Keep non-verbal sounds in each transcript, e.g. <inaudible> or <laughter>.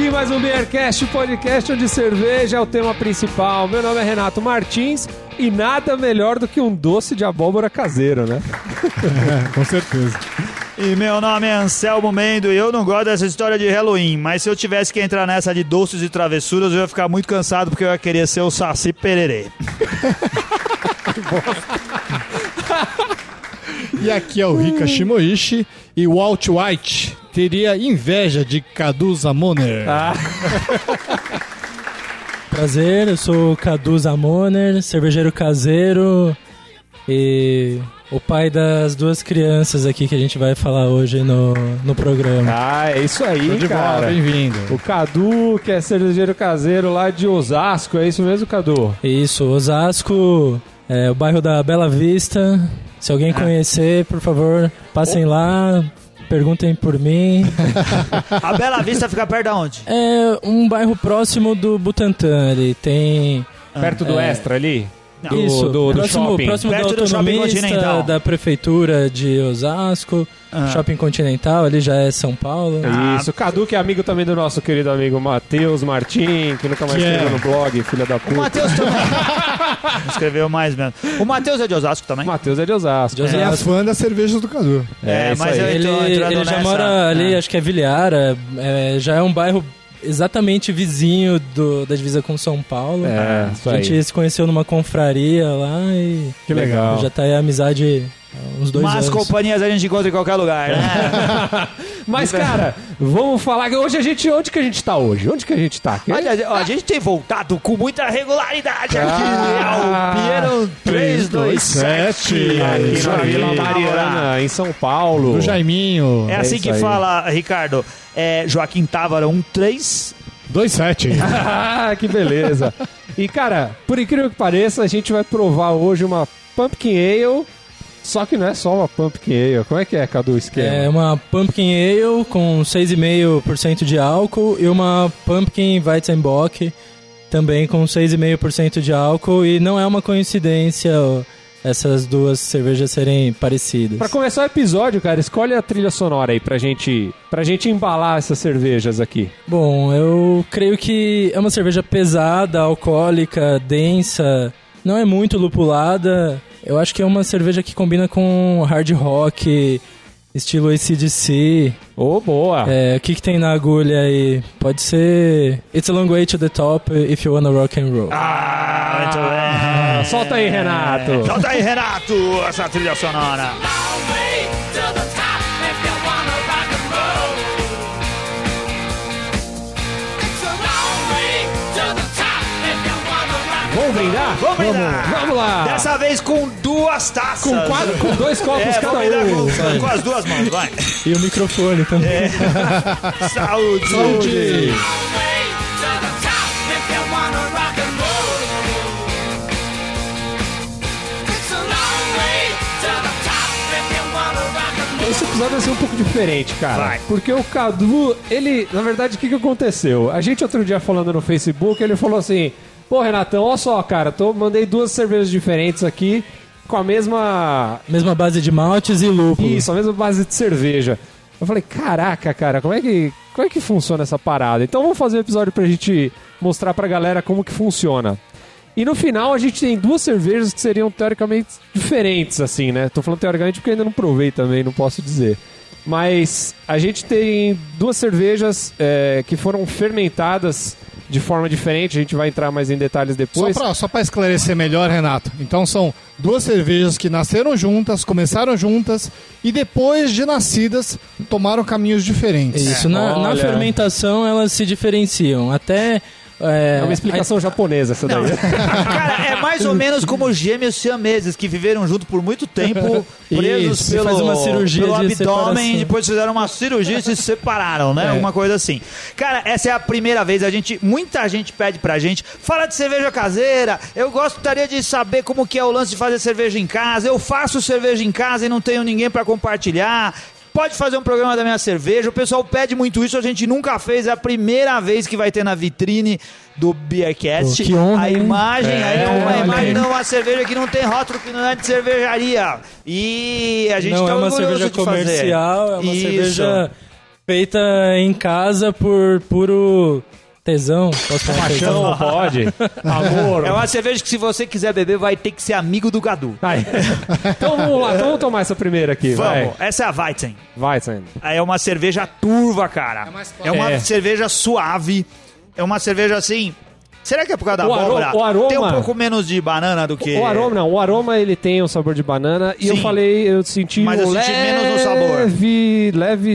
Aqui mais um Beercast, podcast onde cerveja é o tema principal. Meu nome é Renato Martins e nada melhor do que um doce de abóbora caseiro, né? <laughs> Com certeza. E meu nome é Anselmo Mendo e eu não gosto dessa história de Halloween, mas se eu tivesse que entrar nessa de doces e travessuras, eu ia ficar muito cansado porque eu ia querer ser o Saci Pererê. <laughs> E aqui é o Rika Shimoishi e o Walt White teria inveja de Cadu Zamoner. Ah, <laughs> Prazer, eu sou o Cadu Zamoner, cervejeiro caseiro e o pai das duas crianças aqui que a gente vai falar hoje no, no programa. ah, é isso aí, bola, cara. bem-vindo. O Cadu, que é cervejeiro caseiro lá de Osasco, é isso mesmo, Cadu? Isso, Osasco, é, o bairro da Bela Vista. Se alguém conhecer, por favor, passem lá, perguntem por mim. <laughs> A Bela Vista fica perto de onde? É um bairro próximo do Butantã, ele tem... Perto do é. Extra ali? Do, Isso, do, do próximo, shopping. próximo Perto do do Shopping Continental. da prefeitura de Osasco, Ah. Shopping Continental, ali já é São Paulo. Isso, o Cadu que é amigo também do nosso querido amigo Matheus Martim, que nunca mais Que escreveu é. no blog, filha da O puta. Matheus também. <laughs> Escreveu mais mesmo. O Matheus é de Osasco também? O Matheus é de Osasco. De Ele é Osasco. fã das cervejas do Cadu. É, isso mas aí. Ele, ele já nessa. mora ali, É. acho que é Vilhara, é, já é um bairro exatamente vizinho do, da divisa com São Paulo. É, isso a gente se conheceu numa confraria lá e Que legal. já tá aí a amizade uns dois Mas anos. companhias a gente encontra em qualquer lugar, né? <laughs> Mas, cara, vamos falar que hoje a gente. Onde que a gente tá hoje? Onde que a gente tá? Que- Olha, ó, a gente tem voltado com muita regularidade aqui. Ah, é o Pinheiro 327. Aqui na aí. Vila Mariana, em São Paulo. Do Jaiminho. É assim isso que aí. fala, Ricardo. É Joaquim Távora 13. 27. <laughs> Ah, que beleza. E, cara, por incrível que pareça, a gente vai provar hoje uma Pumpkin Ale. Só que não é só uma Pumpkin Ale. Como é que é, Cadu, o esquema? É uma Pumpkin Ale com 6,5% de álcool e uma Pumpkin Weizenbock também com 6,5% de álcool. E não é uma coincidência essas duas cervejas serem parecidas. Pra começar o episódio, cara, escolhe a trilha sonora aí pra gente, pra gente embalar essas cervejas aqui. Bom, eu creio que é uma cerveja pesada, alcoólica, densa, não é muito lupulada. Eu acho que é uma cerveja que combina com hard rock, estilo ACDC. Ô, boa! É, o que, que tem na agulha aí? Pode ser It's a long way to the top if you wanna rock and roll. Ah, muito bem. solta aí, Renato. Solta aí, Renato, essa trilha sonora. Vamos brindar? Vamos brindar. Vamos lá! Dessa vez com duas taças. Com, quatro, com dois <laughs> copos É, cada vamos brindar um. com, com as duas mãos, vai. E o microfone também. <laughs> Saúde. Saúde. roll. Esse episódio vai ser um pouco diferente, cara. Vai. Porque o Cadu, ele, na verdade, o que, que aconteceu? A gente outro dia falando no Facebook, ele falou assim: Pô, Renatão, olha só, cara, tô, mandei duas cervejas diferentes aqui com a mesma. Mesma base de maltes e lúpulo. Isso, a mesma base de cerveja. Eu falei, caraca, cara, como é que. Como é que funciona essa parada? Então vamos fazer um episódio pra gente mostrar pra galera como que funciona. E no final a gente tem duas cervejas que seriam teoricamente diferentes, assim, né? Tô falando teoricamente porque ainda não provei também, não posso dizer. Mas a gente tem duas cervejas é, que foram fermentadas de forma diferente, a gente vai entrar mais em detalhes Só depois. só pra esclarecer melhor, Renato. Então são duas cervejas que nasceram juntas, começaram juntas e depois de nascidas tomaram caminhos diferentes. Isso, na, na fermentação elas se diferenciam. Até. É, É uma explicação japonesa essa daí. <laughs> Cara, é mais ou menos como gêmeos siameses que viveram junto por muito tempo, <laughs> presos Isso, pelo, uma cirurgia pelo de abdômen, separação. depois fizeram uma cirurgia e se separaram, né? É. Alguma coisa assim. Cara, essa é a primeira vez, a gente, muita gente pede pra gente, fala de cerveja caseira, eu gostaria de saber como que é o lance de fazer cerveja em casa, eu faço cerveja em casa e não tenho ninguém pra compartilhar. Pode fazer um programa da minha cerveja. O pessoal pede muito isso, a gente nunca fez. É a primeira vez que vai ter na vitrine do Beercast. Pô, que honra, a hein? imagem, aí É, é uma olha imagem, não, uma cerveja que não tem rótulo, que não é de cervejaria. E a gente não tá é uma orgulhoso cerveja de fazer. comercial, é uma Isso. cerveja feita em casa por puro tesão. Posso falar tesão? Paixão, pode. Amor. É uma cerveja que se você quiser beber, vai ter que ser amigo do Gadu. Aí. Então vamos lá, então vamos tomar essa primeira aqui. Vamos, essa é a Weizen. Vai, vai Sam. É uma cerveja turva, cara. É mais É uma É. cerveja suave. É uma cerveja assim. Será que é por causa da O abóbora? o aroma- Tem um pouco menos de banana do que. O aroma, não, o aroma ele tem um sabor de banana e eu Sim. falei, eu senti Mas eu um senti menos no sabor. leve, leve,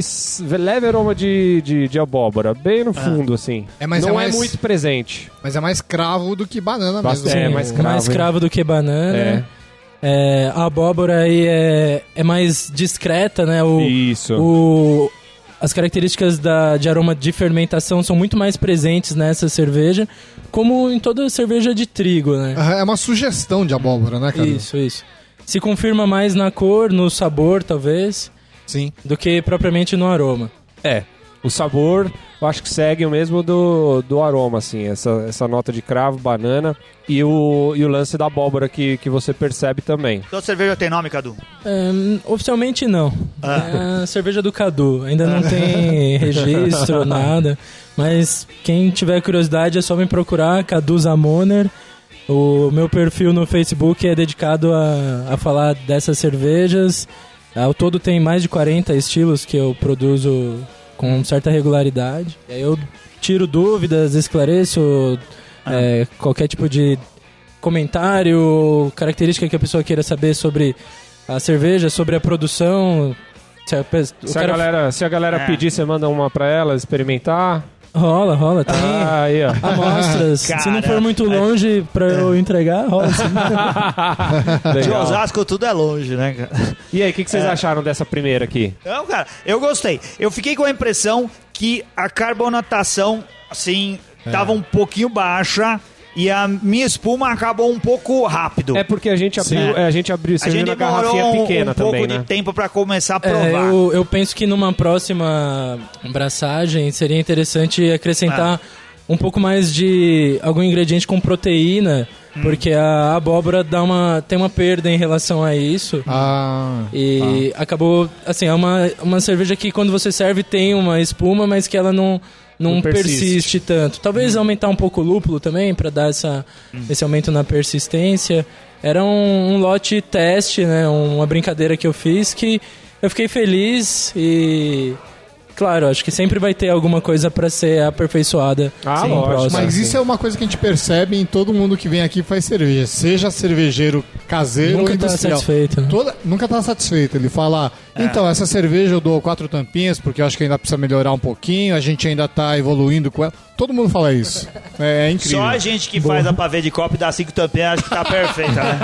leve aroma de, de, de abóbora, bem Ah. no fundo, assim. É, mas não é é, mais- muito presente. Mas é mais cravo do que banana Bastante. mesmo. É, mais Sim, cravo, mais cravo do que banana. É. É, a abóbora aí é, é mais discreta, né? O, Isso. o- as características da, de aroma de fermentação são muito mais presentes nessa cerveja, como em toda cerveja de trigo, né? Aham, É uma sugestão de abóbora, né, cara? Isso, isso. Se confirma mais na cor, no sabor, talvez, Sim. do que propriamente no aroma. É. O sabor, eu acho que segue o mesmo do, do aroma, assim. Essa, essa nota de cravo, banana e o, e o lance da abóbora que, que você percebe também. Sua cerveja tem nome, Cadu? É, oficialmente não. Ah. É a cerveja do Cadu. Ainda não tem <laughs> registro, nada. Mas quem tiver curiosidade é só me procurar, Cadu Zamoner. O meu perfil no Facebook é dedicado a, a falar dessas cervejas. Ao todo tem mais de 40 estilos que eu produzo com certa regularidade. E aí eu tiro dúvidas, esclareço é, qualquer tipo de comentário, característica que a pessoa queira saber sobre a cerveja, sobre a produção. Se a, Se a galera, se a galera É. pedir, você manda uma pra ela experimentar. Rola, rola, tem. Ah, aí, ó. Amostras. Se não Cara, for muito longe pra eu entregar, rola sim. <laughs> De. Osasco tudo é longe, né, cara? E aí, o que, que vocês acharam dessa primeira aqui? Não, cara, eu gostei. Eu fiquei com a impressão que a carbonatação, assim, tava um pouquinho baixa e a minha espuma acabou um pouco rápido. É porque a gente abriu, é, a gente abriu a gente na demorou garrafinha um, pequena um pouco também, de né? tempo pra começar a É, provar. eu, eu penso que numa próxima abraçagem seria interessante acrescentar um pouco mais de algum ingrediente com proteína, porque a abóbora dá uma, tem uma perda em relação a isso. Ah, E acabou, assim, é uma, uma cerveja que quando você serve tem uma espuma, mas que ela não, não, persiste. persiste. tanto. Talvez aumentar um pouco o lúpulo também, para dar essa, esse aumento na persistência. Era um, um lote teste, né, uma brincadeira que eu fiz que eu fiquei feliz e... Claro, acho que sempre vai ter alguma coisa para ser aperfeiçoada. Ah, sim, lógico. próximo. mas isso é uma coisa que a gente percebe em todo mundo que vem aqui e faz cerveja. Seja cervejeiro caseiro Nunca ou tá industrial. satisfeito, né? Toda- nunca tá satisfeito. Ele fala, É. então, essa cerveja eu dou quatro tampinhas porque eu acho que ainda precisa melhorar um pouquinho, a gente ainda tá evoluindo com ela. Todo mundo fala isso. <laughs> É, é incrível. Só a gente que faz a pavê de copo e dá cinco tampinhas acho que tá perfeita, né?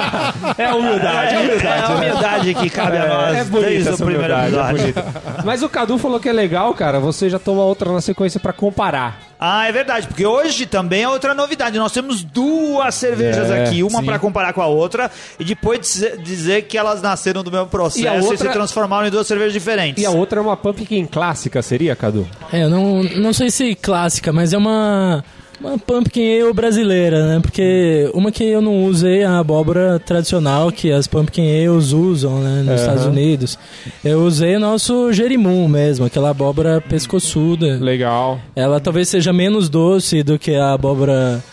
É a humildade, é, é a humildade. é a humildade que cabe a nós É bonita desde o essa primeiro humildade, é episódio. bonita. Mas o Cadu falou que é legal, cara, você já toma outra na sequência pra comparar. Ah, é verdade, porque hoje também é outra novidade. Nós temos duas cervejas É, aqui, uma pra comparar com a outra, e depois dizer, dizer que elas nasceram do mesmo processo E a e, outra- se transformaram em duas cervejas diferentes. E a outra é uma pumpkin clássica, seria, Cadu? É, eu não, não sei se clássica, mas é uma, uma pumpkin ale brasileira, né? Porque uma que eu não usei é a abóbora tradicional que as pumpkin ales usam, né? Nos Aham. Estados Unidos. Eu usei nosso gerimum mesmo, aquela abóbora pescoçuda. Legal. Ela talvez seja menos doce do que a abóbora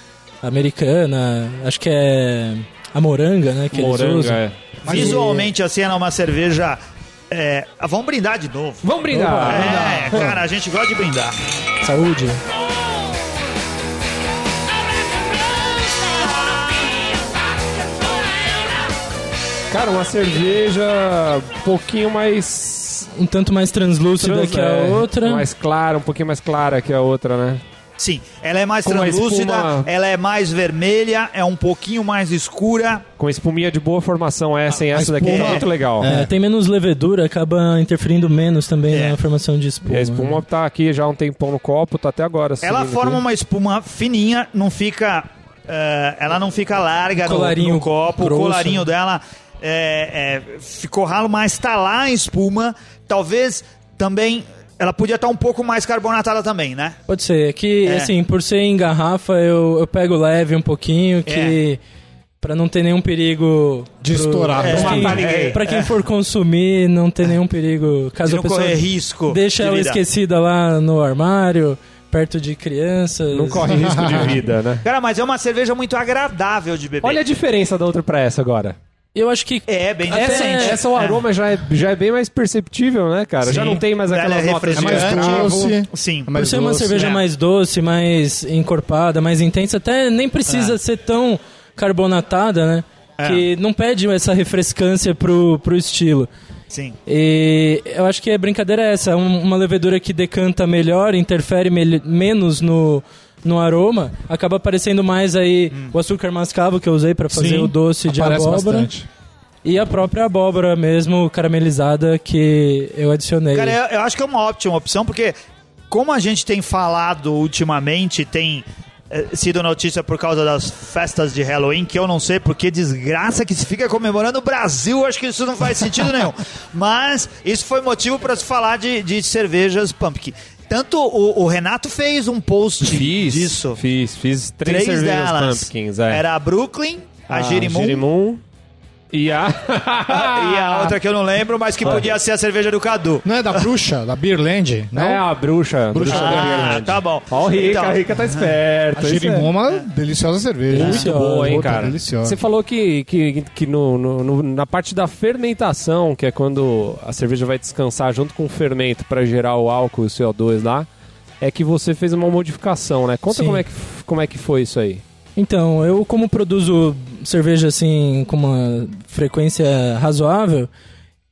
americana. Acho que é a moranga, né? Que eles Moranga, usam. é. Visualmente, assim, ela é uma cerveja. É, vamos brindar de novo. Vamos brindar. É, cara, a gente gosta de brindar. Saúde. Cara, uma cerveja um pouquinho mais... Um tanto mais translúcida trans- que a é, outra. Mais clara, um pouquinho mais clara que a outra, né? Sim, ela é mais Com translúcida, espuma- ela é mais vermelha, é um pouquinho mais escura. Com espuminha de boa formação essa? A Essa daqui espuma- muito legal. É, tem menos levedura, acaba interferindo menos também É. na formação de espuma. E a espuma tá aqui já há um tempão no copo, tá até agora. Ela forma aqui. uma espuma fininha, não fica. é, ela não fica larga no- Colarinho no, copo. grosso. O colarinho dela é, é, ficou ralo, mas tá lá em espuma. Talvez também. Ela podia estar um pouco mais carbonatada também, né? Pode ser. É que, É. assim, por ser em garrafa, eu, eu pego leve um pouquinho, que Pra não ter nenhum perigo De pro- estourar. pra É. quem- Matar ninguém. Pra quem for consumir, não ter nenhum perigo. Caso De a não pessoa correr risco. deixa de ela vida. esquecida lá no armário, perto de crianças. Não corre risco de <laughs> vida, né? Cara, mas é uma cerveja muito agradável de beber. Olha a diferença da outra pra essa agora. Eu acho que É, bem Essa- diferente. Essa o aroma já, é, já é bem mais perceptível, né, cara? Já Sim. não tem mais Ela aquelas é notas de É mais doce. Sim. é Por mais ser uma cerveja é. mais doce, mais encorpada, mais intensa, até nem precisa É. ser tão carbonatada, né? É. Que não pede essa refrescância pro, pro estilo. Sim. E eu acho que a brincadeira é essa, um- uma levedura que decanta melhor, interfere mel- menos no, no aroma, acaba aparecendo mais aí Hum. o açúcar mascavo que eu usei pra fazer Sim, o doce de abóbora bastante. e a própria abóbora mesmo caramelizada que eu adicionei. Cara, eu, eu acho que é uma ótima opção, porque como a gente tem falado ultimamente, tem eh, sido notícia por causa das festas de Halloween, que eu não sei por que desgraça que se fica comemorando o Brasil, acho que isso não faz sentido nenhum. <laughs> Mas isso foi motivo para se falar de, de cervejas pumpkin. Tanto o, o Renato fez um post Fiz, disso. fiz, fiz três, Três cervejas delas. pumpkins, é. Era a Brooklyn, a, Girimum Girimum e a... <laughs> e a outra que eu não lembro, mas que podia ser a cerveja do Cadu. Não é da bruxa, da Beerland? Não? É a bruxa. Bruxa da da Ah, Beerland. tá bom. Ó, o Rica, Então, a Rica tá esperto. A isso é- deliciosa cerveja. Muito boa, hein, cara? deliciosa. Você falou que, que, que no, no- no- na parte da fermentação, que é quando a cerveja vai descansar junto com o fermento para gerar o álcool e o CO2 lá, é que você fez uma modificação, né? Conta Sim. como é, que, como é que foi isso aí. Então, eu como produzo cerveja assim com uma frequência razoável,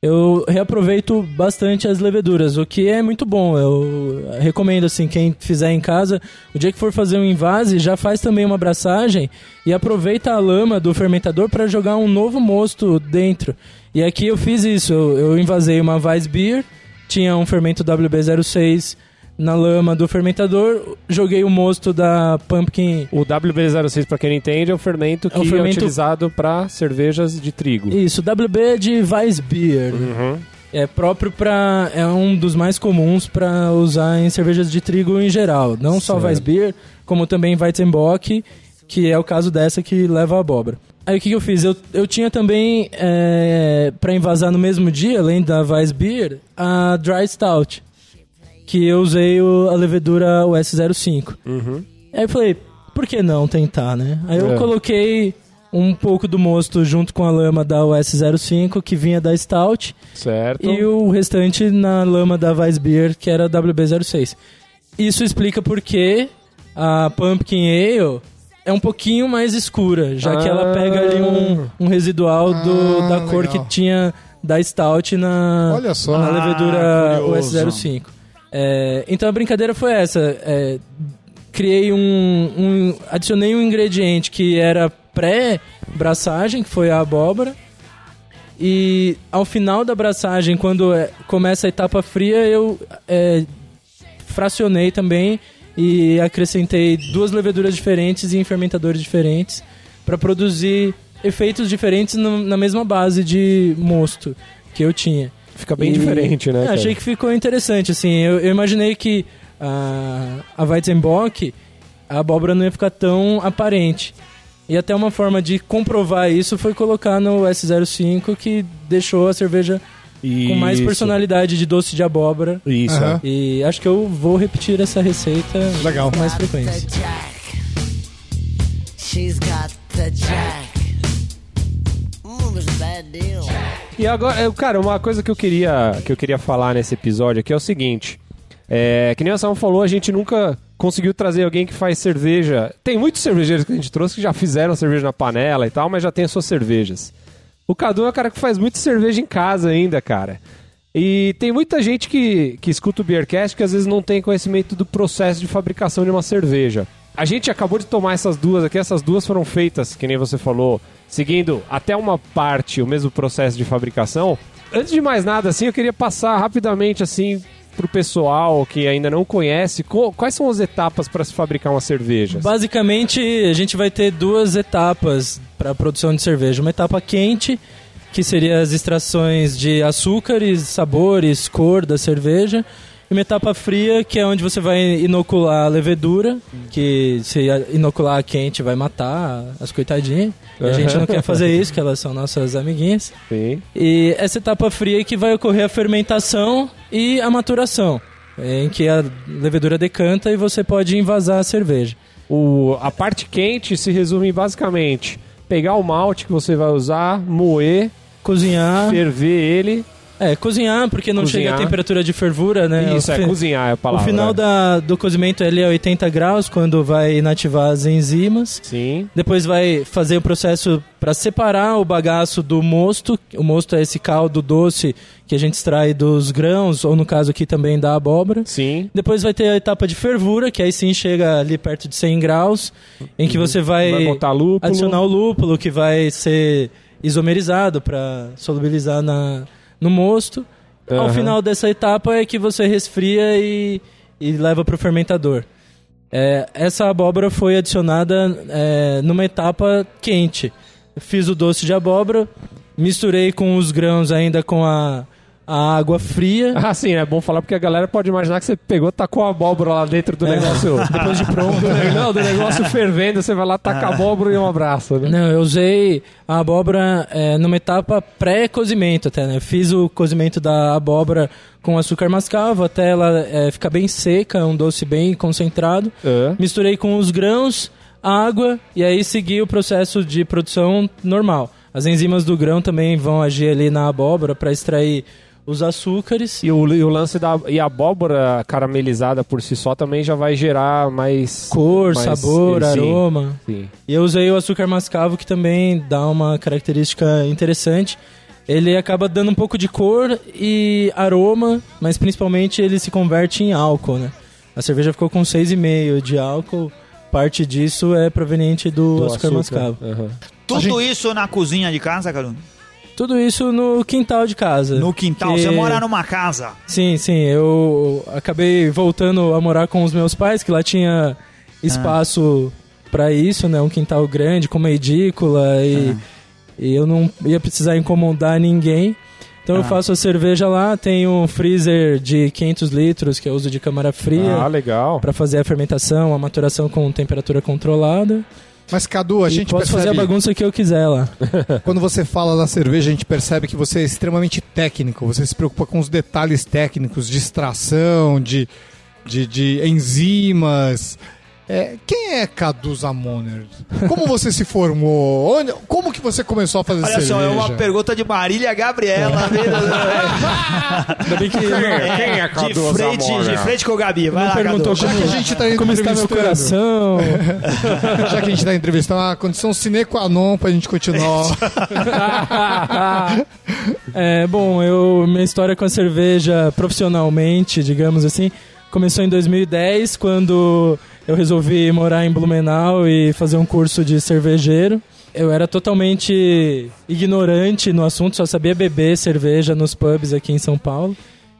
eu reaproveito bastante as leveduras, o que é muito bom. Eu recomendo assim quem fizer em casa, o dia que for fazer um invase, já faz também uma abraçagem e aproveita a lama do fermentador para jogar um novo mosto dentro. E aqui eu fiz isso, eu, invasei uma Weissbier, tinha um fermento WB06 na lama do fermentador, joguei o mosto da Pumpkin O WB06, para quem não entende, é o fermento que É é, o fermento- utilizado para cervejas de trigo. Isso, WB é de Weissbier. Uhum. É próprio para é um dos mais comuns para usar em cervejas de trigo em geral, não só Certo. Weissbier, como também Weizenbock, que é o caso dessa que leva a abóbora. Aí o que, que eu fiz? Eu, eu tinha também é, para invasar no mesmo dia, além da Weissbier, a Dry Stout, que eu usei o- a levedura US05. Uhum. Aí eu falei, por que não tentar, né? Aí eu É. coloquei um pouco do mosto junto com a lama da US05, que vinha da Stout, Certo. e o restante na lama da Weissbier, que era WB06. Isso explica por que a Pumpkin Ale é um pouquinho mais escura, já que ela pega ali um, um residual do, Ah, da cor legal. que tinha da Stout na, Olha só. na Ah, levedura curioso. US05. É, então a brincadeira foi essa. é, criei um, um- Adicionei um ingrediente que era pré-braçagem, que foi a abóbora. E ao final da braçagem, quando é, começa a etapa fria, eu é, fracionei também e acrescentei duas leveduras diferentes em fermentadores diferentes para produzir efeitos diferentes no- na mesma base de mosto que eu tinha. Fica bem E- diferente, né? É, achei que ficou interessante, assim. Eu, eu imaginei que a, a Weizenbock, a abóbora não ia ficar tão aparente. E até uma forma de comprovar isso foi colocar no S05, que deixou a cerveja com mais Isso. personalidade de doce de abóbora. Isso. É. E acho que eu vou repetir essa receita Legal. com mais frequência. She's got the jack. Mm, it was a bad deal. E agora, cara, uma coisa que eu queria que eu queria falar nesse episódio aqui é o seguinte. É, que nem o Sam falou, a gente nunca conseguiu trazer alguém que faz cerveja. Tem muitos cervejeiros que a gente trouxe que já fizeram cerveja na panela e tal, mas já tem as suas cervejas. O Cadu é o cara que faz muita cerveja em casa ainda, cara. E tem muita gente que, que escuta o Beercast que às vezes não tem conhecimento do processo de fabricação de uma cerveja. A gente acabou de tomar essas duas aqui, essas duas foram feitas, que nem você falou, seguindo até uma parte o mesmo processo de fabricação. Antes de mais nada, assim, eu queria passar rapidamente, assim, pro pessoal que ainda não conhece, co- quais são as etapas para se fabricar uma cerveja? Basicamente, a gente vai ter duas etapas para a produção de cerveja. Uma etapa quente, que seria as extrações de açúcares, sabores, cor da cerveja. E uma etapa fria, que é onde você vai inocular a levedura, que se inocular quente vai matar as coitadinhas. A gente não quer fazer isso, que elas são nossas amiguinhas. Sim. E essa etapa fria é que vai ocorrer a fermentação e a maturação, em que a levedura decanta e você pode envasar a cerveja. O, a parte quente se resume em basicamente pegar o malte que você vai usar, moer, Cozinhar. ferver ele. É, cozinhar, porque não Cozinhar. chega a temperatura de fervura, né? Isso, O é cozinhar é a O palavra. final da, do cozimento ele é 80 graus, quando vai inativar as enzimas. Sim. Depois vai fazer o processo para separar o bagaço do mosto. O mosto é esse caldo doce que a gente extrai dos grãos, ou no caso aqui também da abóbora. Sim. Depois vai ter a etapa de fervura, que aí sim chega ali perto de 100 graus, em que você vai, Vai botar lúpulo. adicionar o lúpulo, que vai ser isomerizado para solubilizar na, no mosto. Ao Aham. final dessa etapa é que você resfria e, e leva para o fermentador. É, essa abóbora foi adicionada é, numa etapa quente. Fiz o doce de abóbora, misturei com os grãos ainda com a, a água fria. Ah, sim, é bom falar porque a galera pode imaginar que você pegou, tacou a abóbora lá dentro do negócio. <laughs> Depois de pronto. Do, ne- não, do negócio fervendo, você vai lá, taca a abóbora e um abraço, né? Não, eu usei a abóbora é, numa etapa pré-cozimento até, né? Fiz o cozimento da abóbora com açúcar mascavo até ela é, ficar bem seca, um doce bem concentrado. É. Misturei com os grãos, água e aí segui o processo de produção normal. As enzimas do grão também vão agir ali na abóbora para extrair os açúcares. E o, e o lance da e a abóbora caramelizada por si só também já vai gerar mais Cor, mais- sabor, sim, aroma. Sim. E eu usei o açúcar mascavo, que também dá uma característica interessante. Ele acaba dando um pouco de cor e aroma, mas principalmente ele se converte em álcool, né? A cerveja ficou com 6,5 de álcool. Parte disso é proveniente do, Do açúcar, mascavo. Aham. Tudo isso na cozinha de casa, Caruno? Tudo isso no quintal de casa. No quintal. Que- Você mora numa casa. Sim, sim. Eu acabei voltando a morar com os meus pais, que lá tinha espaço pra isso, né? Um quintal grande, com uma edícula e, e eu não ia precisar incomodar ninguém. Então eu Ah. faço a cerveja lá, tenho um freezer de 500 litros que eu uso de câmara fria Ah, legal. pra fazer a fermentação, a maturação com temperatura controlada. Mas, Cadu, a e gente posso fazer a percebe, bagunça que eu quiser lá. <laughs> quando você fala da cerveja, a gente percebe que você é extremamente técnico. Você se preocupa com os detalhes técnicos de extração, de, de, de enzimas. É, quem é Cadu Zamoner? Como você se formou? Onde, como que você começou a fazer Olha cerveja? só, é uma pergunta de Marília Gabriela. Ainda bem que Quem é de, Cadu frente, Zamora? de frente com o Gabi. Vai não lá, perguntou Cadu. Já que a gente tá como está meu entrevistando. coração. <laughs> Já que a gente está entrevistando, é uma condição sine qua non pra gente continuar. <laughs> É, bom, eu minha história com a cerveja profissionalmente, digamos assim, começou em 2010, quando eu resolvi morar em Blumenau e fazer um curso de cervejeiro. Eu era totalmente ignorante no assunto, só sabia beber cerveja nos pubs aqui em São Paulo.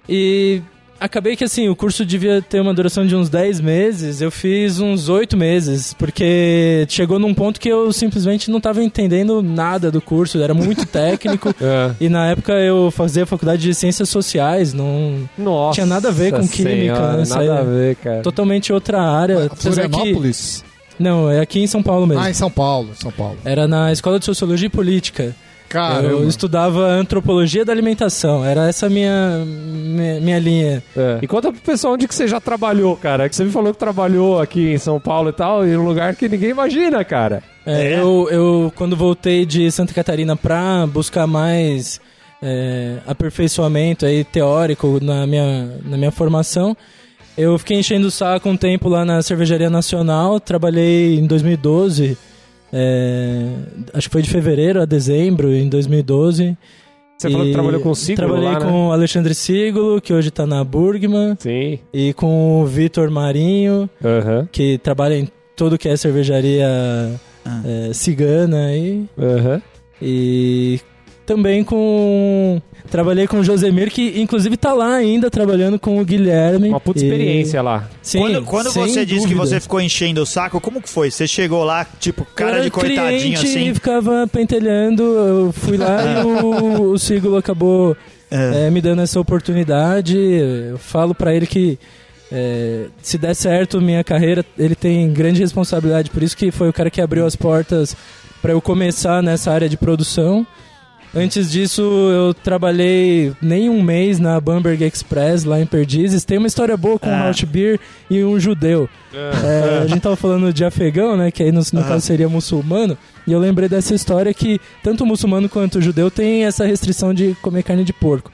E acabei que assim, o curso devia ter uma duração de uns 10 meses, eu fiz uns 8 meses, porque chegou num ponto que eu simplesmente não estava entendendo nada do curso, era muito <laughs> técnico. É. E na época eu fazia faculdade de ciências sociais, não Nossa. Tinha nada a ver com química, senhora, né? Nada é a ver, cara. totalmente outra área. que- Florianópolis? Não, é aqui em São Paulo mesmo. Ah, em São Paulo, São Paulo. Era na Escola de Sociologia e Política. Caramba. Eu estudava antropologia da alimentação. Era essa a minha, minha, minha linha. É. E conta pro pessoal onde que você já trabalhou, cara. Que você me falou que trabalhou aqui em São Paulo e tal, em um lugar que ninguém imagina, cara. É, Eu, eu, quando voltei de Santa Catarina pra buscar mais é, aperfeiçoamento aí, teórico na minha, na minha formação, eu fiquei enchendo o saco um tempo lá na Cervejaria Nacional. Trabalhei em 2012, é, acho que foi de fevereiro a dezembro, em 2012. Você falou que E trabalhou com o Siglo Trabalhei lá, né? com o Alexandre Siglo, que hoje tá na Burgman, Sim. e com o Vitor Marinho, Aham. que trabalha em tudo que é cervejaria Ah. é, cigana aí. Aham. E também com. Trabalhei com o Josemir, que inclusive tá lá ainda trabalhando com o Guilherme. Uma puta E- experiência lá. Sim, Quando, quando sem você disse que dúvida. você ficou enchendo o saco, como que foi? Você chegou lá, tipo, cara de coitadinho assim? e ficava pentelhando. Eu fui lá e o, <laughs> o Siglo acabou é, me dando essa oportunidade. Eu falo pra ele que é, se der certo minha carreira, ele tem grande responsabilidade. Por isso que foi o cara que abriu as portas pra eu começar nessa área de produção. Antes disso, eu trabalhei nem um mês na Bamberg Express, lá em Perdizes. Tem uma história boa com Ah. um Hot Beer e um judeu. É, a gente tava falando de afegão, né? Que aí no, no caso seria muçulmano. E eu lembrei dessa história que tanto o muçulmano quanto o judeu tem essa restrição de comer carne de porco.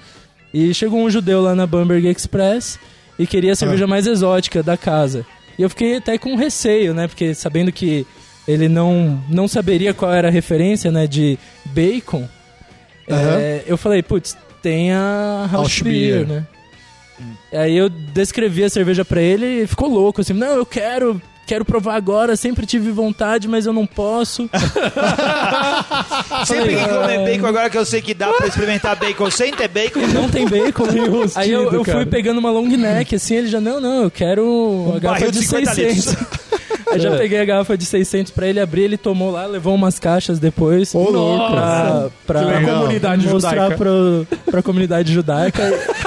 E chegou um judeu lá na Bamberg Express e queria a cerveja mais exótica da casa. E eu fiquei até com receio, né? Porque sabendo que ele não, não saberia qual era a referência, né? De bacon. É, eu falei, putz, tem a House Beer, né? Aí eu descrevi a cerveja pra ele e ficou louco, assim, não, eu quero, quero provar agora, sempre tive vontade, mas eu não posso. <laughs> Sempre que comer "Ah, bacon, agora que eu sei que dá pra experimentar bacon sem ter bacon, Não tem bacon. <laughs> rustido, Aí eu, eu fui pegando uma long neck, assim, ele já, não, não, eu quero uma garrafa de de 50 600. <laughs> Aí já peguei a garrafa de 600 pra ele abrir, ele tomou lá, levou umas caixas depois. Ô, louco. Pra, pra legal. Comunidade mostrar judaica. pro, pra comunidade judaica.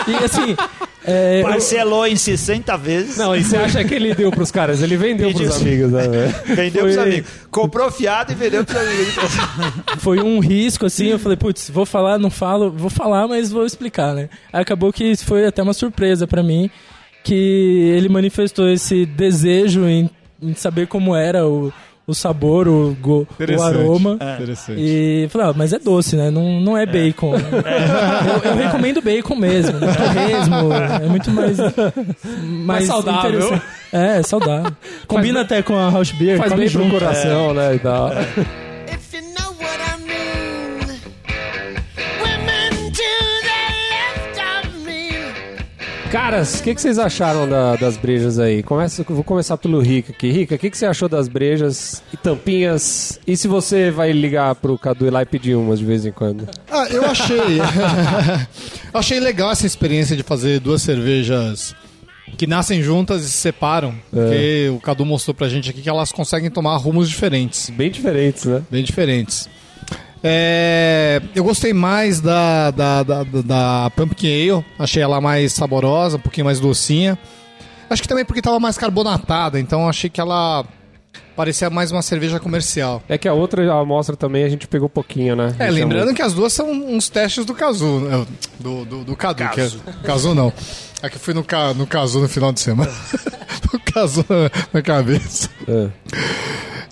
E assim, é, eu- parcelou em 60 vezes, Não, e você acha que ele deu pros caras? Ele vendeu Pediu- pros amigos, né, vendeu foi- pros amigos. Comprou fiado e vendeu pros amigos. foi um risco, assim, eu falei, putz, vou falar, não falo, vou falar, mas vou explicar, né? Aí acabou que foi até uma surpresa pra mim, que ele manifestou esse desejo em, em saber como era o, o sabor, o, go- o aroma. Interessante. E falei, ah, mas é doce, né? Não, não é bacon. <laughs> Eu, eu recomendo bacon mesmo, né? torresmo, é muito mais, mais, saudável. interessante. É, é saudável. Combina até com a house beer, Faz bem pro coração, né, e tal. Caras, o que, que vocês acharam da- das brejas aí? Começa, vou começar pelo Rica aqui. Rica, o que, que você achou das brejas e tampinhas? E se você vai ligar pro Cadu ir lá e pedir umas de vez em quando? Ah, eu achei. <laughs> achei legal essa experiência de fazer duas cervejas que nascem juntas e se separam. Porque o Cadu mostrou pra gente aqui que elas conseguem tomar rumos diferentes. Bem diferentes, né? Bem diferentes. É, eu gostei mais da, da, da, da- da Pumpkin Ale. Achei ela mais saborosa, um pouquinho mais docinha. Acho que também porque tava mais carbonatada, então achei que ela parecia mais uma cerveja comercial. É que a outra amostra também a gente pegou pouquinho, né? É, lembrando que as duas são uns testes do Cazu, né? do, do, do Cadu. Que é, Cazu não. É que fui no, ca, no Cazu no final de semana. <laughs> no Cazu na, na cabeça. É.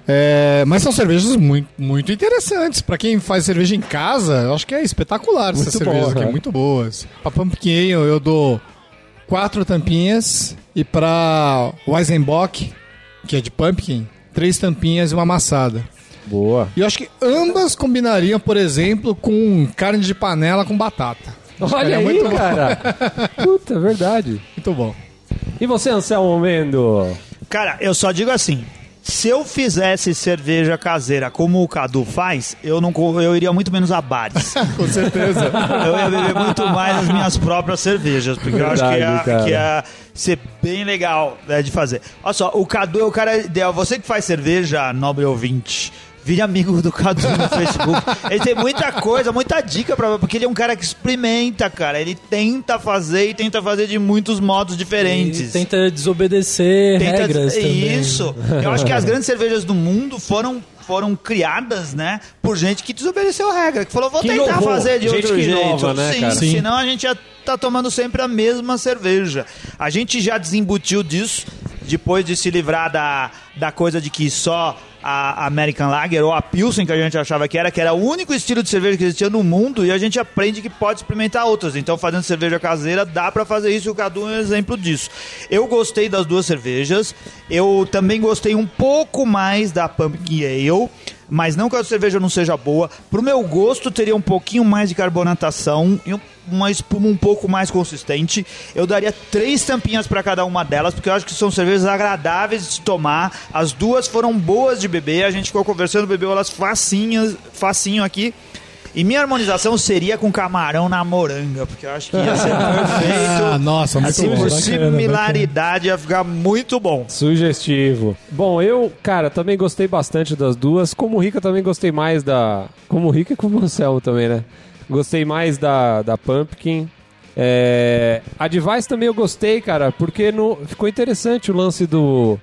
É, mas são cervejas muito, muito interessantes. Pra quem faz cerveja em casa, eu acho que é espetacular essas Muito cervejas boa, aqui, muito boas. Pra Pumpkin Ale eu dou quatro tampinhas e pra Weizenbock, que é de Pumpkin, três tampinhas e uma amassada. Boa. E eu acho que ambas combinariam, por exemplo, com carne de panela com batata. Olha aí, muito cara. <laughs> Puta, verdade. Muito bom. E você, Anselmo Mendo? Cara, eu só digo assim. Se eu fizesse cerveja caseira como o Cadu faz, eu não eu iria muito menos a bares. <laughs> Com certeza. eu ia beber muito mais as minhas próprias cervejas, porque eu acho que Verdade, ia, cara. que ia ser bem legal né, de fazer. Olha só, o Cadu é o cara ideal. Você que faz cerveja, nobre ouvinte. Vire amigo do Cadu no Facebook. Ele tem muita coisa, muita dica pra porque ele é um cara que experimenta, cara. Ele tenta fazer e tenta fazer de muitos modos diferentes. E tenta desobedecer Tenta- regras também. Isso. Eu acho que as grandes cervejas do mundo foram foram criadas, né, por gente que desobedeceu a regra, que falou, vou Que tentar inovou. fazer de Gente outro que jeito. inova, né, Sim, cara? Sim. senão a gente ia tá tomando sempre a mesma cerveja. A gente já desembutiu disso depois de se livrar da, da coisa de que só a American Lager ou a Pilsen que a gente achava que era, que era o único estilo de cerveja que existia no mundo e a gente aprende que pode experimentar outras. Então, fazendo cerveja caseira, dá pra fazer isso e o Cadu é um exemplo disso. Eu gostei das duas cervejas. Eu também gostei um pouco mais da Pumpkin Ale. Mas não que a cerveja não seja boa. Pro meu gosto, teria um pouquinho mais de carbonatação e um- uma espuma um pouco mais consistente. Eu daria três tampinhas para cada uma delas, porque eu acho que são cervejas agradáveis de se tomar. As duas foram boas de beber. A gente ficou conversando, bebeu elas facinhas, facinho aqui. E minha harmonização seria com camarão na moranga, porque eu acho que ia ser <laughs> perfeito. Ah, nossa, muito assim, bom. por similaridade, ia ficar muito bom. Sugestivo. Bom, eu, cara, também gostei bastante das duas. Como Rica, também gostei mais da. Como Rica e como Anselmo também, né? Gostei mais da, da Pumpkin. É, a Device também eu gostei, cara, porque no, ficou interessante o lance do,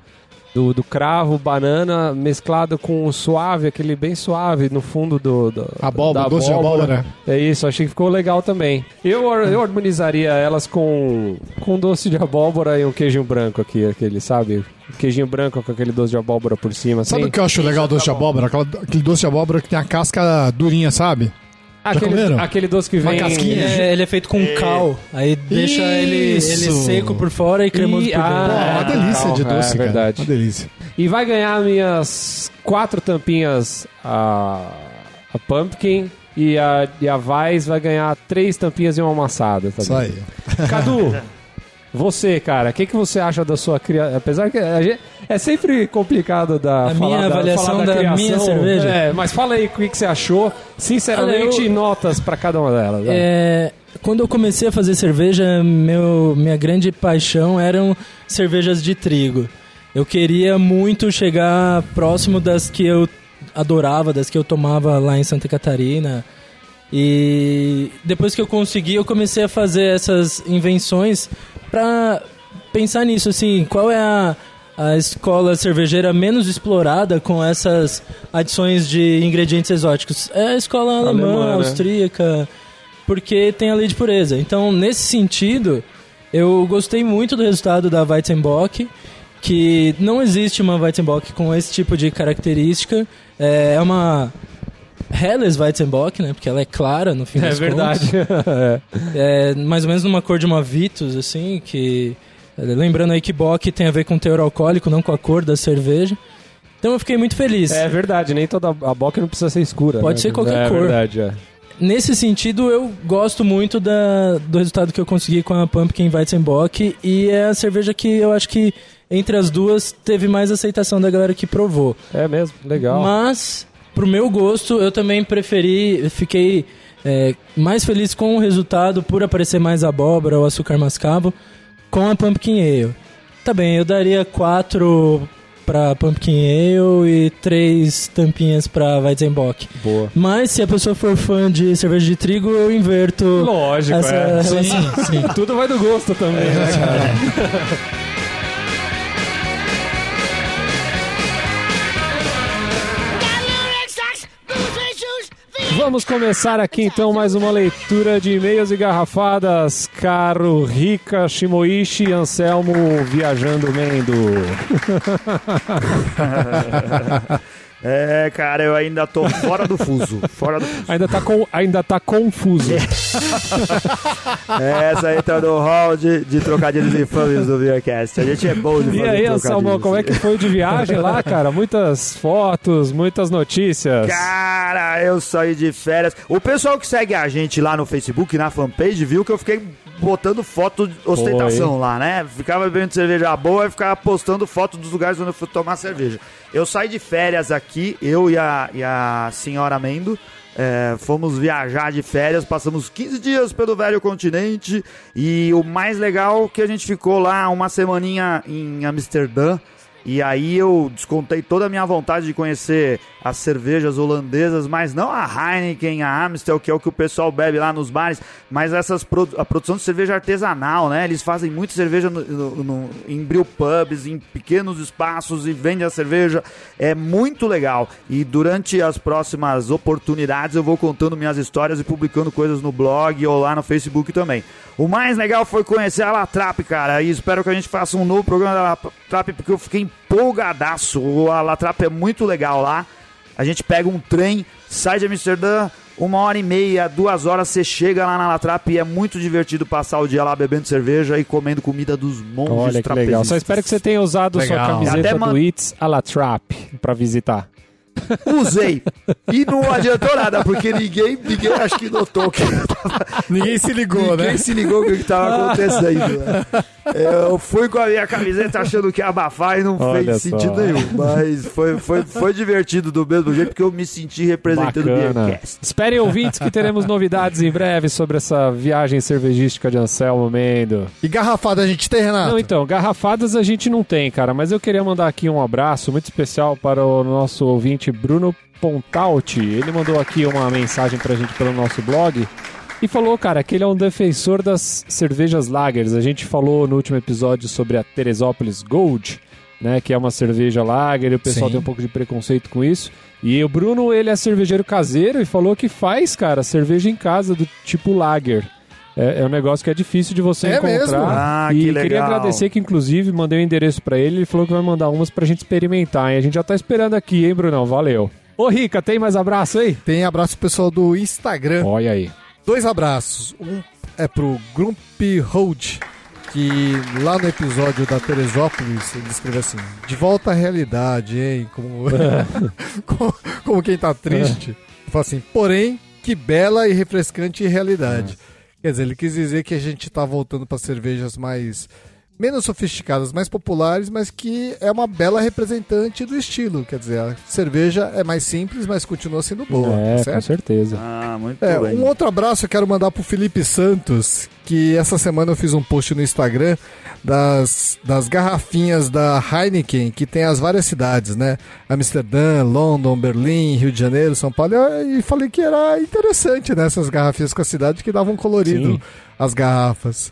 do, do cravo, banana, mesclado com o suave, aquele bem suave no fundo do, do Abóbora, da doce de abóbora. É isso, achei que ficou legal também. Eu, eu harmonizaria elas com, com doce de abóbora e um queijinho branco aqui, aquele, sabe? Queijinho branco com aquele doce de abóbora por cima. Sabe assim. o que eu acho legal do doce de abóbora? Aquele doce de abóbora que tem a casca durinha, sabe? Aquele, aquele doce que Uma vem... casquinha. É, ele é feito com cal, aí deixa ele, ele seco por fora e cremoso E- por dentro. ah, Pô, uma delícia legal. de doce, É, cara. verdade. Uma delícia. E vai ganhar minhas quatro tampinhas a, a Pumpkin e a, e a Vice vai ganhar três tampinhas e uma amassada. Tá Isso aí. Cadu, <laughs> você, cara, o que, que você acha da sua criação? Apesar que gente- é sempre complicado da A minha da, avaliação falar da criação. minha cerveja? É, mas fala aí o que, que você achou, sinceramente, Olha, eu- notas pra cada uma delas. É, quando eu comecei a fazer cerveja, meu, minha grande paixão eram cervejas de trigo. Eu queria muito chegar próximo das que eu adorava, das que eu tomava lá em Santa Catarina. E depois que eu consegui, eu comecei a fazer essas invenções pra pensar nisso, assim, qual é a, a escola cervejeira menos explorada com essas adições de ingredientes exóticos? É a escola alemã, Alemã, né? austríaca, porque tem a lei de pureza. Então, nesse sentido, eu gostei muito do resultado da Weizenbock, que não existe uma Weizenbock com esse tipo de característica. É é uma Helles Weizenbock, né? Porque ela é clara no fim É das verdade. contas. <laughs> <laughs> É mais ou menos numa cor de uma Vitus, assim, que... Lembrando aí que Bock tem a ver com teor alcoólico, não com a cor da cerveja. Então eu fiquei muito feliz. É verdade, nem toda a boca não precisa ser escura. Pode né? ser qualquer é cor. verdade, é. Nesse sentido, eu gosto muito da, do resultado que eu consegui com a Pumpkin Weizenbock e é a cerveja que eu acho que entre as duas teve mais aceitação da galera que provou. É mesmo, legal. Mas, pro meu gosto, eu também preferi, fiquei é, mais feliz com o resultado por aparecer mais abóbora ou açúcar mascavo com a Pumpkin Ale. Tá bem, eu daria quatro pra Pumpkin Ale e três tampinhas pra Weizenbock. Boa. Mas se a pessoa for fã de cerveja de trigo, eu inverto Lógico, essa é. relação. Sim, <laughs> tudo vai do gosto também, né, cara? <laughs> Vamos começar aqui então mais uma leitura de e-mails e garrafadas. Caro Rica Shimoishi Anselmo Viajando Mendo. <laughs> É, cara, eu ainda tô fora do fuso. Fora do fuso. Ainda tá, com, ainda tá confuso. Essa aí tá no hall de, de trocadilhos infames do Beercast. A gente é bom de fazer E aí. Anselmo, como é que foi de viagem lá, cara? Muitas fotos, muitas notícias. Cara, eu saí de férias. O pessoal que segue a gente lá no Facebook, na fanpage, viu que eu fiquei botando foto de ostentação lá, né? Ficava bebendo cerveja boa e ficava postando foto dos lugares onde eu fui tomar cerveja. Eu saí de férias aqui, eu e a, e a senhora Mendo. é, fomos viajar de férias, passamos 15 dias pelo velho continente e o mais legal é que a gente ficou lá uma semaninha em Amsterdã e aí eu descontei toda a minha vontade de conhecer as cervejas holandesas, mas não a Heineken, a Amstel, que é o que o pessoal bebe lá nos bares, mas essas produ- a produção de cerveja artesanal, né? Eles fazem muita cerveja no, no- no- em brew pubs, em pequenos espaços e vendem a cerveja. É muito legal. E durante as próximas oportunidades eu vou contando minhas histórias e publicando coisas no blog ou lá no Facebook também. O mais legal foi conhecer a Latrap, cara, e espero que a gente faça um novo programa da Latrap, porque eu fiquei empolgadaço. A Latrap é muito legal lá. A gente pega um trem, sai de Amsterdã, uma hora e meia, duas horas, você chega lá na Latrap e é muito divertido passar o dia lá bebendo cerveja e comendo comida dos monges Olha que legal. Só espero que você tenha usado sua Legal. camiseta Até man- do It's a la Trap pra visitar. Usei. E não <laughs> adiantou nada, porque ninguém, ninguém acho que notou que eu <laughs> <laughs> Ninguém se ligou, Ninguém né? se ligou com o que tava <laughs> acontecendo. né? Eu fui com a minha camiseta achando que ia abafar e não Olha fez só. sentido nenhum. Mas foi, foi, foi divertido do mesmo jeito, porque eu me senti representando o. Beercast. Esperem ouvintes que teremos novidades em breve sobre essa viagem cervejística de Anselmo Mendo. E garrafada a gente tem, Renato? Não, então, garrafadas a gente não tem, cara, mas eu queria mandar aqui um abraço muito especial para o nosso ouvinte Bruno Pontalti. Ele mandou aqui uma mensagem pra gente pelo nosso blog e falou, cara, que ele é um defensor das cervejas lagers. A gente falou no último episódio sobre a Teresópolis Gold, né, que é uma cerveja lager, e o pessoal Sim. tem um pouco de preconceito com isso. E o Bruno, ele é cervejeiro caseiro e falou que faz, cara, cerveja em casa do tipo lager. É, é um negócio que é difícil de você É encontrar. mesmo? Ah, e que queria legal. agradecer que, inclusive, mandei o endereço pra ele. Ele falou que vai mandar umas pra gente experimentar, hein? A gente já tá esperando aqui, hein, Brunão? Valeu. Ô, Rica, tem mais abraço aí? Tem abraço pro pessoal do Instagram. Olha aí. Dois abraços. Um é pro Grumpy Road, que lá no episódio da Teresópolis ele escreveu assim: De volta à realidade, hein? Como, <laughs> <laughs> como, como quem tá triste. Fala assim: Porém, que bela e refrescante realidade. Quer dizer, ele quis dizer que a gente tá voltando para cervejas mais. Menos sofisticadas, mais populares, mas que é uma bela representante do estilo. Quer dizer, a cerveja é mais simples, mas continua sendo boa, é, certo? com certeza. Ah, muito É, bem. um outro abraço eu quero mandar pro Felipe Santos, que essa semana eu fiz um post no Instagram das, das garrafinhas da Heineken, que tem as várias cidades, né? Amsterdã, London, Berlim, Rio de Janeiro, São Paulo, e e falei que era interessante, né? Essas garrafinhas com a cidade que davam colorido Sim. as garrafas.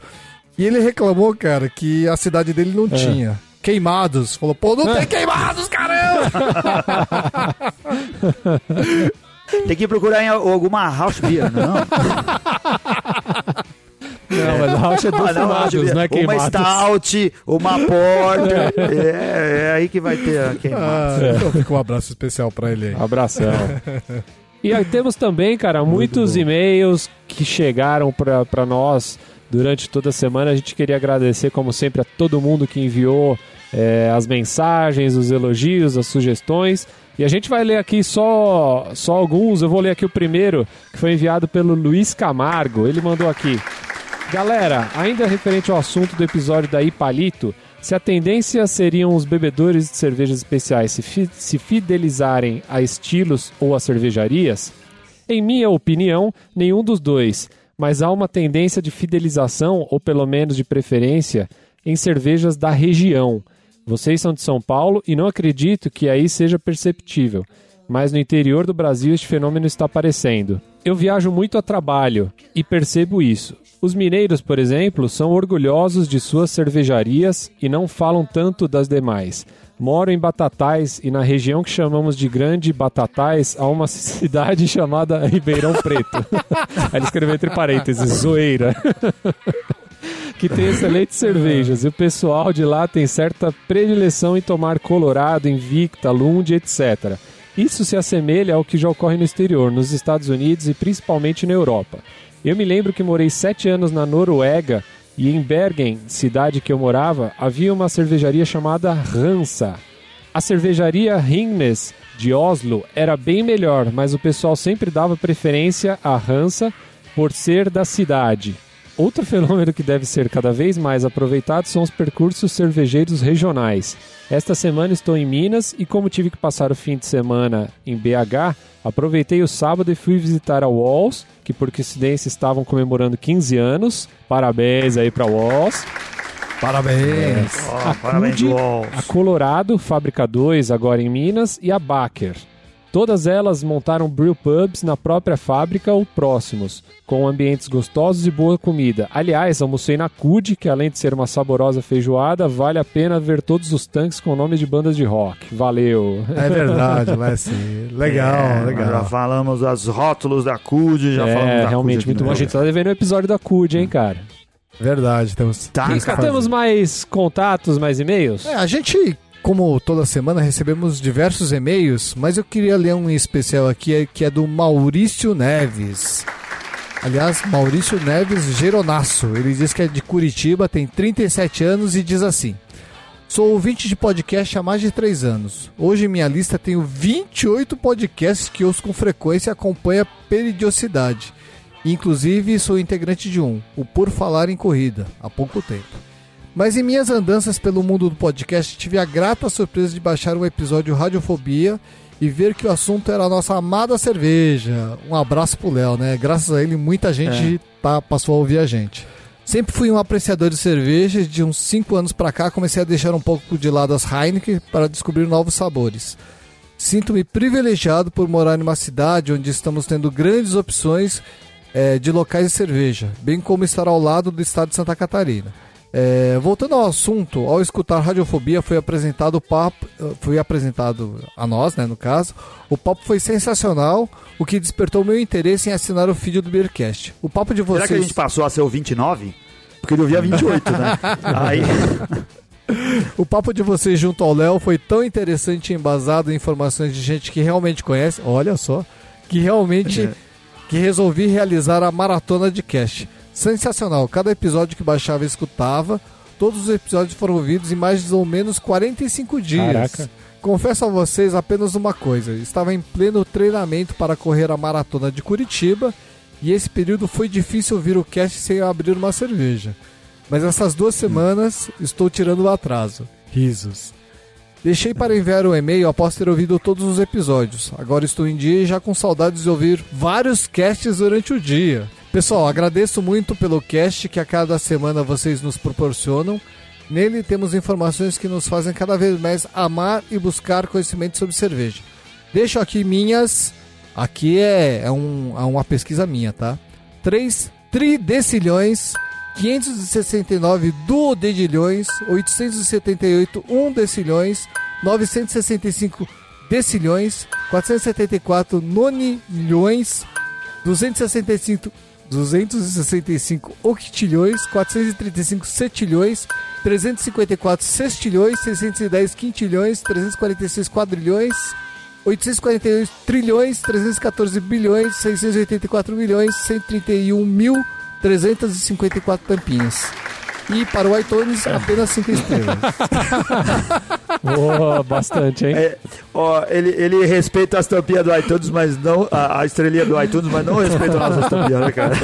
E ele reclamou, cara, que a cidade dele É. não tinha. Queimados. Falou, pô, não tem queimados, caramba! <laughs> Tem que procurar em alguma house beer, não? <laughs> Não, mas a rocha é Ah, defumados, beer. não é Uma queimados. stout, uma porter. <laughs> é, é aí que vai ter a queimada. Ah, então fica um abraço especial pra ele aí. Abração. E aí temos também, cara, muitos e-mails que chegaram pra pra nós durante toda a semana. A gente queria agradecer, como sempre, a todo mundo que enviou é, as mensagens, os elogios, as sugestões. E a gente vai ler aqui só, só alguns. Eu vou ler aqui o primeiro, que foi enviado pelo Luiz Camargo. Ele mandou aqui. Galera, ainda referente ao assunto do episódio da Ipalito, se a tendência seriam os bebedores de cervejas especiais se, fi- se fidelizarem a estilos ou a cervejarias, em minha opinião, nenhum dos dois, mas há uma tendência de fidelização, ou pelo menos de preferência, em cervejas da região. Vocês são de São Paulo e não acredito que aí seja perceptível, mas no interior do Brasil este fenômeno está aparecendo. Eu viajo muito a trabalho e percebo isso. Os mineiros, por exemplo, são orgulhosos de suas cervejarias e não falam tanto das demais. Moro em Batatais e na região que chamamos de Grande Batatais há uma <laughs> cidade chamada Ribeirão Preto. <laughs> Aí ele escreveu entre parênteses, zoeira. <laughs> que tem excelentes cervejas. E o pessoal de lá tem certa predileção em tomar Colorado, Invicta, Lund, etc. Isso se assemelha ao que já ocorre no exterior, nos Estados Unidos e principalmente na Europa. Eu me lembro que morei sete anos na Noruega e em Bergen, cidade que eu morava, havia uma cervejaria chamada Hansa. A cervejaria Ringnes de Oslo era bem melhor, mas o pessoal sempre dava preferência à Hansa por ser da cidade. Outro fenômeno que deve ser cada vez mais aproveitado são os percursos cervejeiros regionais. Esta semana estou em Minas e, como tive que passar o fim de semana em BH, aproveitei o sábado e fui visitar a Walls, que por coincidência estavam comemorando 15 anos. Parabéns aí para Walls. Parabéns. Ó, A parabéns, Cudi, Walls. a Colorado, Fábrica 2, agora em Minas, e a Baker. Todas elas montaram brew pubs na própria fábrica ou próximos, com ambientes gostosos e boa comida. Aliás, almocei na CUD, que além de ser uma saborosa feijoada, vale a pena ver todos os tanques com nomes de bandas de rock. Valeu! É verdade, <laughs> Leslie. Legal, É, nós Já legal. falamos das rótulos da CUD, já falamos é, da realmente CUD muito bom. A gente tá devendo o episódio da CUD, hein, cara? Verdade, temos. Tá. Temos mais contatos, mais e-mails? É, a gente, como toda semana, recebemos diversos e-mails, mas eu queria ler um especial aqui, é- que é do Maurício Neves. Aliás, Maurício Neves Geronasso. Ele diz que é de Curitiba, tem 37 anos e diz assim: Sou ouvinte de podcast há mais de 3 anos. Hoje em minha lista tenho 28 podcasts que ouço com frequência e acompanho a periodicidade. Inclusive, sou integrante de um, o Por Falar em Corrida, há pouco tempo. Mas em minhas andanças pelo mundo do podcast, tive a grata surpresa de baixar um episódio Radiofobia e ver que o assunto era a nossa amada cerveja. Um abraço pro Léo, né? Graças a ele, muita gente tá, passou a ouvir a gente. Sempre fui um apreciador de cerveja e de uns 5 anos pra cá comecei a deixar um pouco de lado as Heineken para descobrir novos sabores. Sinto-me privilegiado por morar em uma cidade onde estamos tendo grandes opções eh, de locais de cerveja, bem como estar ao lado do estado de Santa Catarina. Eh, voltando ao assunto, ao escutar Radiofobia foi apresentado o papo, foi apresentado a nós, né, no caso. O papo foi sensacional, o que despertou meu interesse em assinar o feed do Beercast. O papo de vocês Será que a gente passou a ser o 29? Porque ele ouvia 28, né? <laughs> Aí, O papo de vocês junto ao Léo foi tão interessante e embasado em informações de gente que realmente conhece, olha só, que realmente que resolvi realizar a maratona de cast. Sensacional, cada episódio que baixava e escutava, todos os episódios foram ouvidos em mais ou menos 45 dias. Caraca. Confesso a vocês apenas uma coisa, estava em pleno treinamento para correr a maratona de Curitiba e esse período foi difícil ouvir o cast sem abrir uma cerveja. Mas essas duas semanas estou tirando o atraso. Risos. Deixei para enviar o e-mail após ter ouvido todos os episódios. Agora estou em dia e já com saudades de ouvir vários casts durante o dia. Pessoal, agradeço muito pelo cast que a cada semana vocês nos proporcionam. Nele temos informações que nos fazem cada vez mais amar e buscar conhecimento sobre cerveja. Deixo aqui minhas. Aqui é, é, um, é uma pesquisa minha, tá? 3 tridecilhões, 569 duodecilhões, 878 undecilhões, 965 decilhões, 474 nonilhões, 265 265 octilhões, 435 setilhões, 354 sextilhões, 610 quintilhões, 346 quadrilhões, 848 trilhões, 314 bilhões, 684 milhões, 131 mil, 354 tampinhas. E para o iTunes, apenas 5 estrelas. <laughs> Boa, bastante, hein? é, ó, ele, ele respeita as tampinhas do iTunes, mas não. A, a estrelinha do iTunes, mas não respeita as nossas tampinhas, né, cara?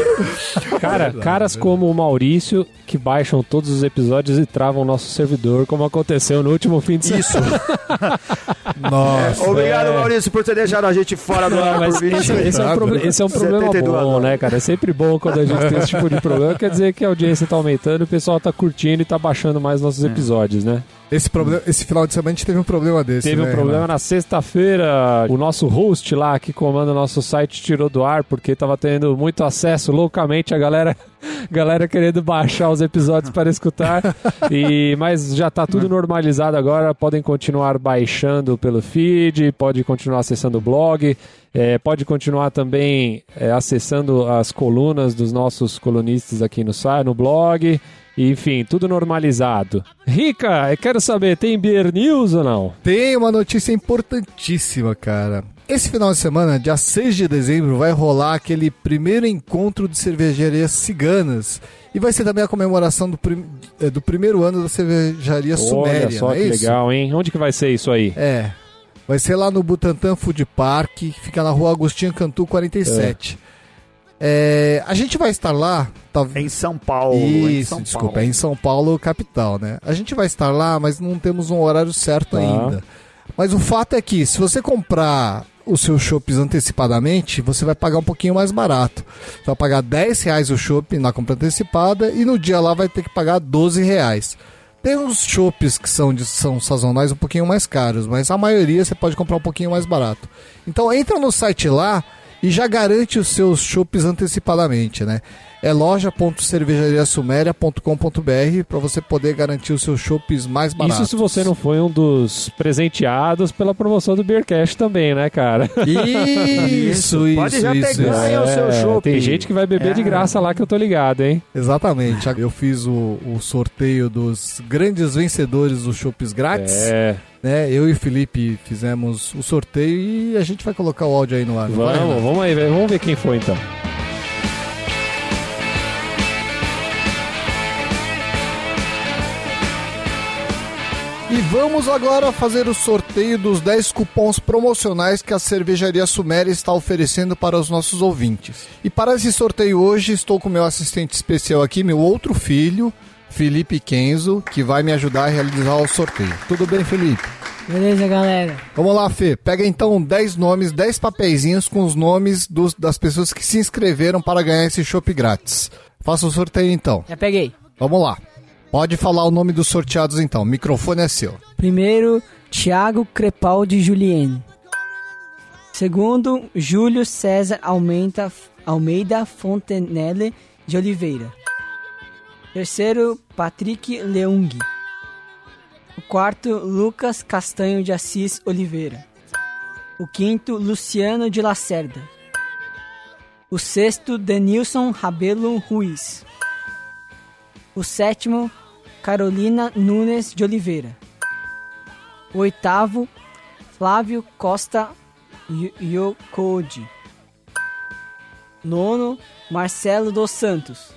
Cara, caras como o Maurício que baixam todos os episódios e travam o nosso servidor, como aconteceu no último fim de semana. Isso. <laughs> Nossa. Obrigado, É. Maurício, por ter deixado a gente fora do ar Mas por 20 esse, esse é um, proble- esse é um problema 72 bom, horas. né, cara? É sempre bom quando a gente tem esse tipo de programa. Quer dizer que a audiência tá aumentando, o pessoal tá curtindo e tá baixando mais nossos episódios, né? Esse, problema, esse final de semana a gente teve um problema desse. Teve né, um problema Renato? na sexta-feira. O nosso host lá que comanda o nosso site tirou do ar porque tava tendo muito acesso loucamente a galera, <laughs> galera querendo baixar os episódios para escutar. E mas já tá tudo normalizado agora. Podem continuar baixando pelo feed, pode continuar acessando o blog. É, pode continuar também é, acessando as colunas dos nossos colunistas aqui no site, no blog. Enfim, tudo normalizado. Rica, eu quero saber, tem Beer News ou não? Tem uma notícia importantíssima, cara. Esse final de semana, dia 6 de dezembro, vai rolar aquele primeiro encontro de cervejarias ciganas. E vai ser também a comemoração do, prim- eh, do primeiro ano da cervejaria Suméria. Olha só é que isso? legal, hein? Onde que vai ser isso aí? É. Vai ser lá no Butantã Food Park, que fica na rua Agostinho Cantu 47. É, a gente vai estar lá, tá, Em São Paulo. em isso, São desculpa, Paulo. é em São Paulo, capital, né? A gente vai estar lá, mas não temos um horário certo Tá. ainda. Mas o fato é que, se você comprar os seus chopps antecipadamente, você vai pagar um pouquinho mais barato. Você vai pagar 10 reais o chopp na compra antecipada e no dia lá vai ter que pagar 12 reais. Tem uns chopps que são, de, são sazonais um pouquinho mais caros, mas a maioria você pode comprar um pouquinho mais barato. Então entra no site lá e já garante os seus chopps antecipadamente, né? É loja.cervejariasumeria.com.br para você poder garantir os seus chopps mais baratos. Isso se você não foi um dos presenteados pela promoção do Beercast também, né, cara? <laughs> Isso, isso, Pode já isso, pegar isso. aí o seu chopp. Tem gente que vai beber de É. graça lá que eu tô ligado, hein? Exatamente. Eu fiz o, o sorteio dos grandes vencedores dos chopps grátis. É, Né? Eu e o Felipe fizemos o sorteio e a gente vai colocar o áudio aí no ar. não vai, vamos, Renato? vamos aí, vamos ver quem foi então. E vamos agora fazer o sorteio dos 10 cupons promocionais que a Cervejaria Sumera está oferecendo para os nossos ouvintes. E para esse sorteio hoje estou com meu assistente especial aqui, meu outro filho, Felipe Kenzo, que vai me ajudar a realizar o sorteio. Tudo bem, Felipe? Beleza, galera? Vamos lá, Fê. Pega então 10 nomes, 10 papeizinhos com os nomes dos- das pessoas que se inscreveram para ganhar esse chopp grátis. Faça o sorteio então. Já peguei. Vamos lá. Pode falar o nome dos sorteados então. O microfone é seu. Primeiro, Thiago Crepaldi Juliene. Segundo, Júlio César Almeida, Almeida Fontenelle de Oliveira. Terceiro, Patrick Leung. O quarto, Lucas Castanho de Assis Oliveira. O quinto, Luciano de Lacerda. O sexto, Denilson Rabelo Ruiz. O sétimo, Carolina Nunes de Oliveira. Oitavo, Flávio Costa Yo- Yokodi. Nono, Marcelo dos Santos.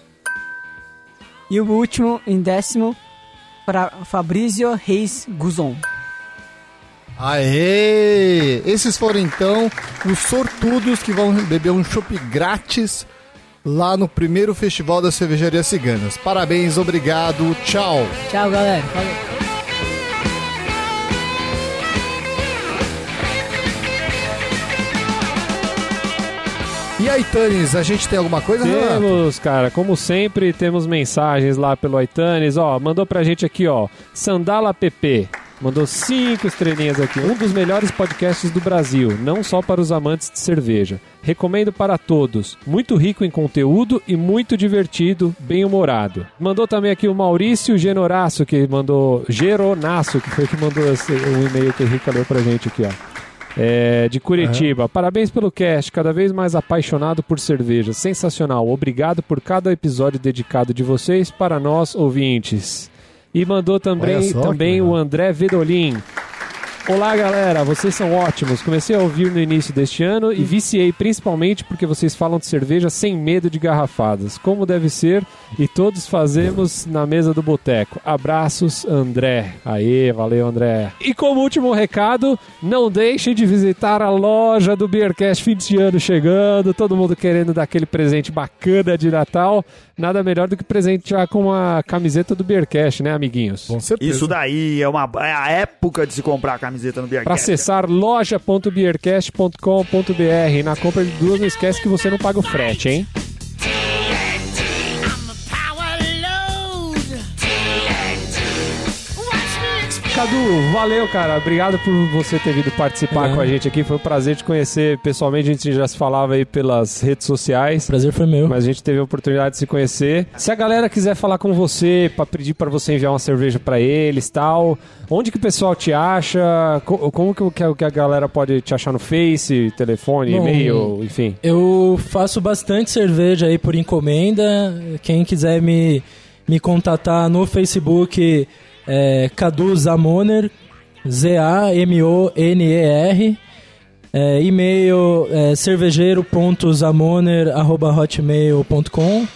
E o último, em décimo, para Fabrício Reis Guzon. Aê! Esses foram então os sortudos que vão beber um chopp grátis lá no primeiro festival da Cervejaria Ciganas. Parabéns, obrigado, tchau! Tchau, galera. Falou. E aí, Tanis, a gente tem alguma coisa, Renato? Temos, cara, como sempre, temos mensagens lá pelo iTunes, ó, mandou pra gente aqui, ó, Sandala PP, mandou cinco estrelinhas aqui, um dos melhores podcasts do Brasil, não só para os amantes de cerveja. Recomendo para todos, muito rico em conteúdo e muito divertido, bem humorado. Mandou também aqui o Maurício Genoraço, que mandou, Geronasso, que foi o que mandou esse, o e-mail que a Rica leu pra gente aqui, ó. É, de Curitiba. Parabéns pelo cast, cada vez mais apaixonado por cerveja. Sensacional. Obrigado por cada episódio dedicado de vocês para nós ouvintes. E mandou também, também o. André Vedolin. Olá, galera, vocês são ótimos. Comecei a ouvir no início deste ano e viciei principalmente porque vocês falam de cerveja sem medo de garrafadas, como deve ser, e todos fazemos na mesa do boteco. Abraços, André. Aê, valeu, André. E como último recado, não deixem de visitar a loja do Beercast fim de ano chegando, todo mundo querendo dar aquele presente bacana de Natal. Nada melhor do que presentear com uma camiseta do Beercast, né, amiguinhos? Com certeza. Isso daí é, uma, é a época de se comprar a camiseta no Para Beercast. acessar loja.beercast.com.br. Na compra de duas, não esquece que você não paga o frete, hein? Cadu, valeu, cara. Obrigado por você ter vindo participar É. com a gente aqui. Foi um prazer te conhecer pessoalmente. A gente já se falava aí pelas redes sociais. Prazer foi meu. Mas a gente teve a oportunidade de se conhecer. Se a galera quiser falar com você, pra pedir pra você enviar uma cerveja pra eles tal, onde que o pessoal te acha? Co- Como que, o- que a- que a galera pode te achar no Face, telefone, Bom, e-mail, enfim? Eu faço bastante cerveja aí por encomenda. Quem quiser me, me contatar no Facebook é Cadu Zamoner, Z-A-M-O-N-E-R. É, e-mail é cervejeiro.zamoner.hotmail.com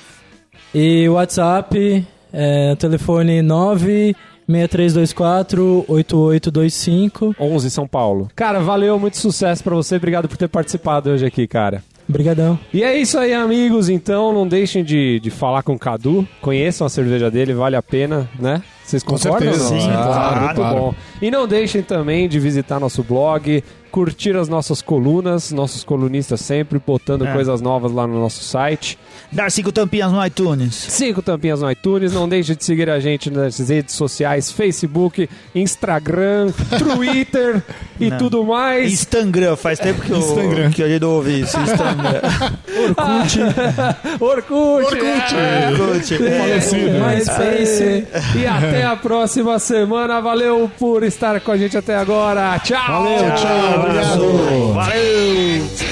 E WhatsApp, é, telefone 96324 8825. 11 São Paulo. Cara, valeu, muito sucesso pra você. Obrigado por ter participado hoje aqui, cara. Obrigadão. E é isso aí, amigos. Então, não deixem de, de falar com o Cadu. Conheçam a cerveja dele, vale a pena, né? Vocês concordam? certeza, ou não? sim, Ah, claro, muito claro. bom. E não deixem também de visitar nosso blog, curtir as nossas colunas, nossos colunistas sempre botando É. coisas novas lá no nosso site. Dar cinco tampinhas no iTunes. Cinco tampinhas no iTunes. Não deixe de seguir a gente nas redes sociais: Facebook, Instagram, <laughs> Twitter e Não. tudo mais. Instagram, faz tempo que eu, Instagram. que a gente não ouve isso. Instagram. <laughs> <laughs> Orkut! Orkut. é. Orkut. É. Falecido. MySpace. E até a próxima semana. Valeu por estar com a gente até agora. Tchau! Valeu, tchau, obrigado. Valeu.